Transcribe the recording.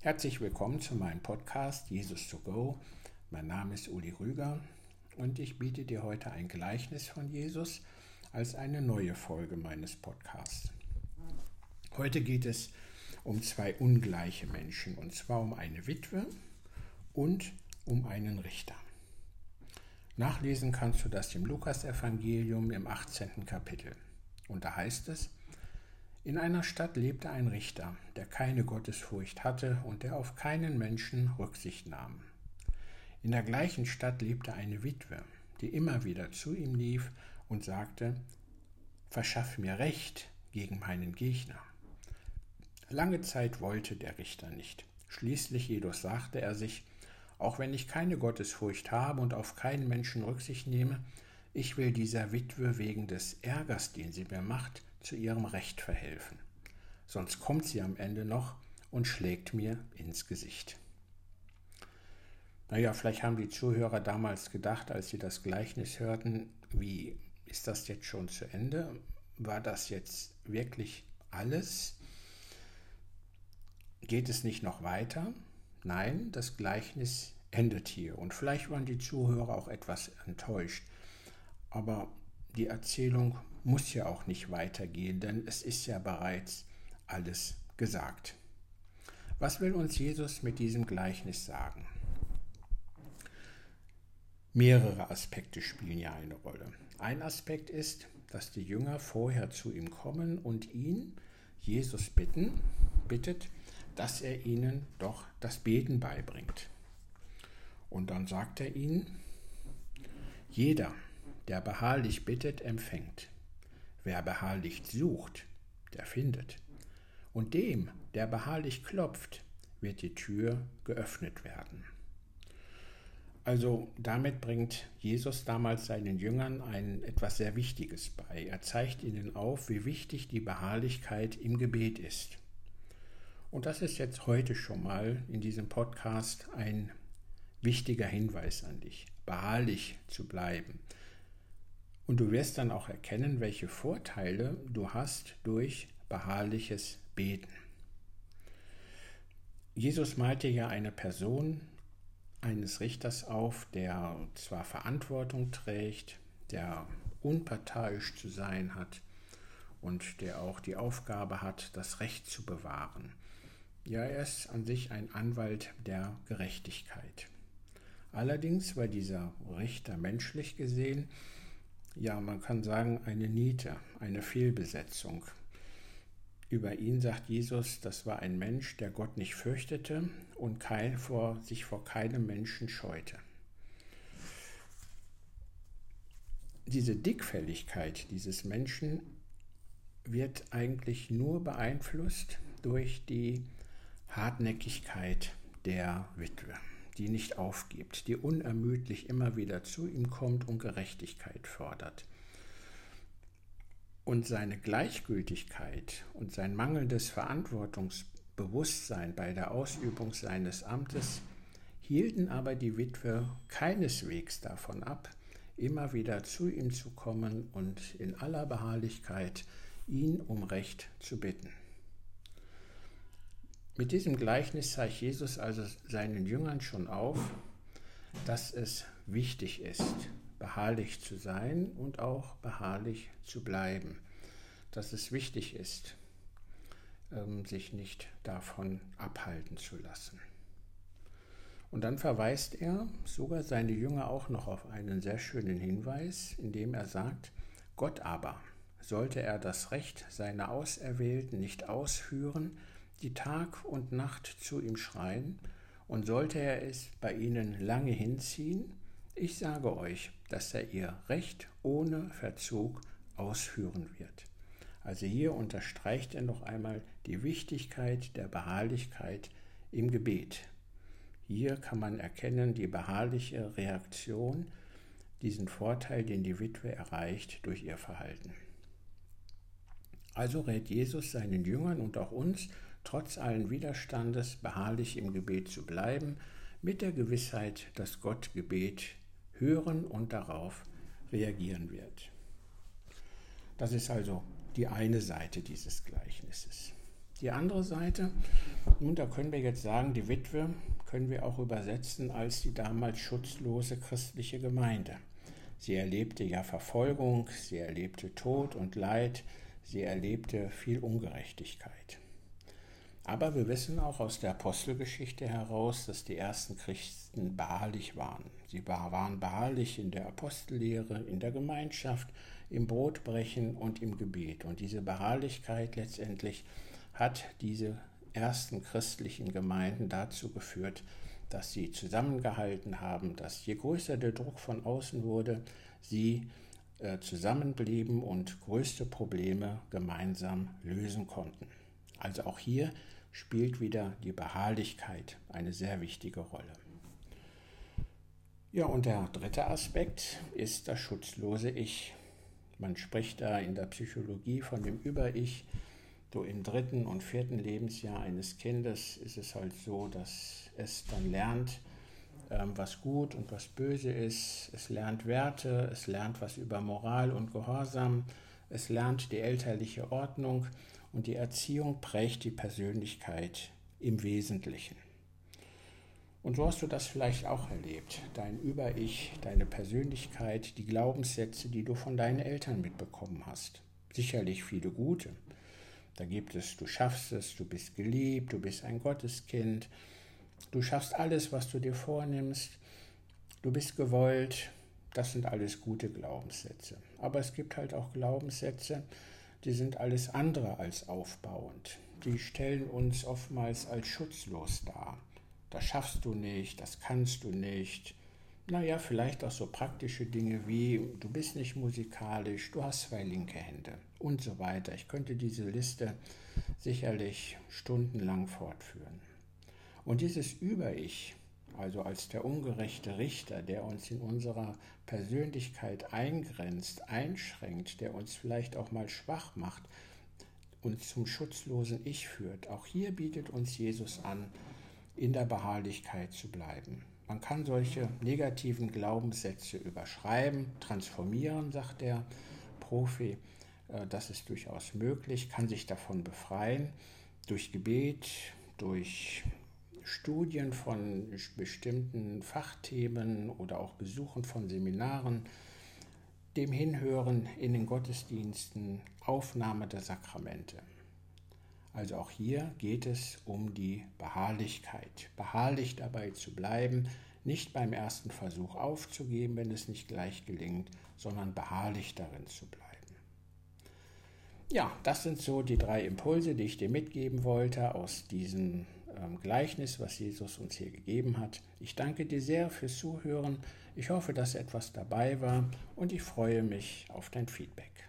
Herzlich willkommen zu meinem Podcast Jesus to Go. Mein Name ist Uli Rüger und ich biete dir heute ein Gleichnis von Jesus als eine neue Folge meines Podcasts. Heute geht es um zwei ungleiche Menschen und zwar um eine Witwe und um einen Richter. Nachlesen kannst du das im Lukasevangelium im 18. Kapitel. Und da heißt es, in einer Stadt lebte ein Richter, der keine Gottesfurcht hatte und der auf keinen Menschen Rücksicht nahm. In der gleichen Stadt lebte eine Witwe, die immer wieder zu ihm lief und sagte, Verschaff mir Recht gegen meinen Gegner. Lange Zeit wollte der Richter nicht. Schließlich jedoch sagte er sich, auch wenn ich keine Gottesfurcht habe und auf keinen Menschen Rücksicht nehme, ich will dieser Witwe wegen des Ärgers, den sie mir macht, zu ihrem Recht verhelfen. Sonst kommt sie am Ende noch und schlägt mir ins Gesicht. Naja, vielleicht haben die Zuhörer damals gedacht, als sie das Gleichnis hörten, wie ist das jetzt schon zu Ende? War das jetzt wirklich alles? Geht es nicht noch weiter? Nein, das Gleichnis endet hier. Und vielleicht waren die Zuhörer auch etwas enttäuscht. Aber die Erzählung muss ja auch nicht weitergehen, denn es ist ja bereits alles gesagt. Was will uns Jesus mit diesem Gleichnis sagen? Mehrere Aspekte spielen ja eine Rolle. Ein Aspekt ist, dass die Jünger vorher zu ihm kommen und ihn, Jesus, bitten, bittet, dass er ihnen doch das Beten beibringt. Und dann sagt er ihnen, jeder, der beharrlich bittet, empfängt. Wer beharrlich sucht, der findet. Und dem, der beharrlich klopft, wird die Tür geöffnet werden. Also damit bringt Jesus damals seinen Jüngern ein etwas sehr Wichtiges bei. Er zeigt ihnen auf, wie wichtig die Beharrlichkeit im Gebet ist. Und das ist jetzt heute schon mal in diesem Podcast ein wichtiger Hinweis an dich, beharrlich zu bleiben, und du wirst dann auch erkennen, welche Vorteile du hast durch beharrliches Beten. Jesus malte ja eine Person eines Richters auf, der zwar Verantwortung trägt, der unparteiisch zu sein hat und der auch die Aufgabe hat, das Recht zu bewahren. Ja, er ist an sich ein Anwalt der Gerechtigkeit. Allerdings war dieser Richter menschlich gesehen ja, man kann sagen, eine Niete, eine Fehlbesetzung. Über ihn sagt Jesus, das war ein Mensch, der Gott nicht fürchtete und kein, vor, sich vor keinem Menschen scheute. Diese Dickfälligkeit dieses Menschen wird eigentlich nur beeinflusst durch die Hartnäckigkeit der Witwe die nicht aufgibt, die unermüdlich immer wieder zu ihm kommt und Gerechtigkeit fordert. Und seine Gleichgültigkeit und sein mangelndes Verantwortungsbewusstsein bei der Ausübung seines Amtes hielten aber die Witwe keineswegs davon ab, immer wieder zu ihm zu kommen und in aller Beharrlichkeit ihn um Recht zu bitten. Mit diesem Gleichnis zeigt Jesus also seinen Jüngern schon auf, dass es wichtig ist, beharrlich zu sein und auch beharrlich zu bleiben. Dass es wichtig ist, ähm, sich nicht davon abhalten zu lassen. Und dann verweist er sogar seine Jünger auch noch auf einen sehr schönen Hinweis, indem er sagt, Gott aber, sollte er das Recht seiner Auserwählten nicht ausführen, die Tag und Nacht zu ihm schreien, und sollte er es bei ihnen lange hinziehen, ich sage euch, dass er ihr Recht ohne Verzug ausführen wird. Also hier unterstreicht er noch einmal die Wichtigkeit der Beharrlichkeit im Gebet. Hier kann man erkennen die beharrliche Reaktion, diesen Vorteil, den die Witwe erreicht durch ihr Verhalten. Also rät Jesus seinen Jüngern und auch uns, trotz allen Widerstandes beharrlich im Gebet zu bleiben, mit der Gewissheit, dass Gott Gebet hören und darauf reagieren wird. Das ist also die eine Seite dieses Gleichnisses. Die andere Seite, nun, da können wir jetzt sagen, die Witwe können wir auch übersetzen als die damals schutzlose christliche Gemeinde. Sie erlebte ja Verfolgung, sie erlebte Tod und Leid, sie erlebte viel Ungerechtigkeit. Aber wir wissen auch aus der Apostelgeschichte heraus, dass die ersten Christen beharrlich waren. Sie waren beharrlich in der Apostellehre, in der Gemeinschaft, im Brotbrechen und im Gebet. Und diese Beharrlichkeit letztendlich hat diese ersten christlichen Gemeinden dazu geführt, dass sie zusammengehalten haben, dass je größer der Druck von außen wurde, sie äh, zusammenblieben und größte Probleme gemeinsam lösen konnten. Also auch hier spielt wieder die Beharrlichkeit eine sehr wichtige Rolle. Ja, und der dritte Aspekt ist das schutzlose Ich. Man spricht da in der Psychologie von dem Über-Ich. So im dritten und vierten Lebensjahr eines Kindes ist es halt so, dass es dann lernt, ähm, was gut und was böse ist. Es lernt Werte, es lernt was über Moral und Gehorsam, es lernt die elterliche Ordnung und die Erziehung prägt die Persönlichkeit im Wesentlichen. Und so hast du das vielleicht auch erlebt. Dein Über-Ich, deine Persönlichkeit, die Glaubenssätze, die du von deinen Eltern mitbekommen hast. Sicherlich viele gute. Da gibt es, du schaffst es, du bist geliebt, du bist ein Gotteskind, du schaffst alles, was du dir vornimmst, du bist gewollt. Das sind alles gute Glaubenssätze. Aber es gibt halt auch Glaubenssätze, die sind alles andere als aufbauend. Die stellen uns oftmals als schutzlos dar. Das schaffst du nicht, das kannst du nicht. Naja, vielleicht auch so praktische Dinge wie, du bist nicht musikalisch, du hast zwei linke Hände und so weiter. Ich könnte diese Liste sicherlich stundenlang fortführen. Und dieses Über-Ich, also als der ungerechte Richter, der uns in unserer Persönlichkeit eingrenzt, einschränkt, der uns vielleicht auch mal schwach macht, uns zum schutzlosen Ich führt. Auch hier bietet uns Jesus an, in der Beharrlichkeit zu bleiben. Man kann solche negativen Glaubenssätze überschreiben, transformieren, sagt der Profi. Äh, das ist durchaus möglich, kann sich davon befreien durch Gebet, durch Studien von bestimmten Fachthemen oder auch Besuchen von Seminaren, dem Hinhören in den Gottesdiensten, Aufnahme der Sakramente. Also auch hier geht es um die Beharrlichkeit. Beharrlich dabei zu bleiben, nicht beim ersten Versuch aufzugeben, wenn es nicht gleich gelingt, sondern beharrlich darin zu bleiben. Ja, das sind so die drei Impulse, die ich dir mitgeben wollte aus diesem ähm, Gleichnis, was Jesus uns hier gegeben hat. Ich danke dir sehr fürs Zuhören. Ich hoffe, dass etwas dabei war und ich freue mich auf dein Feedback.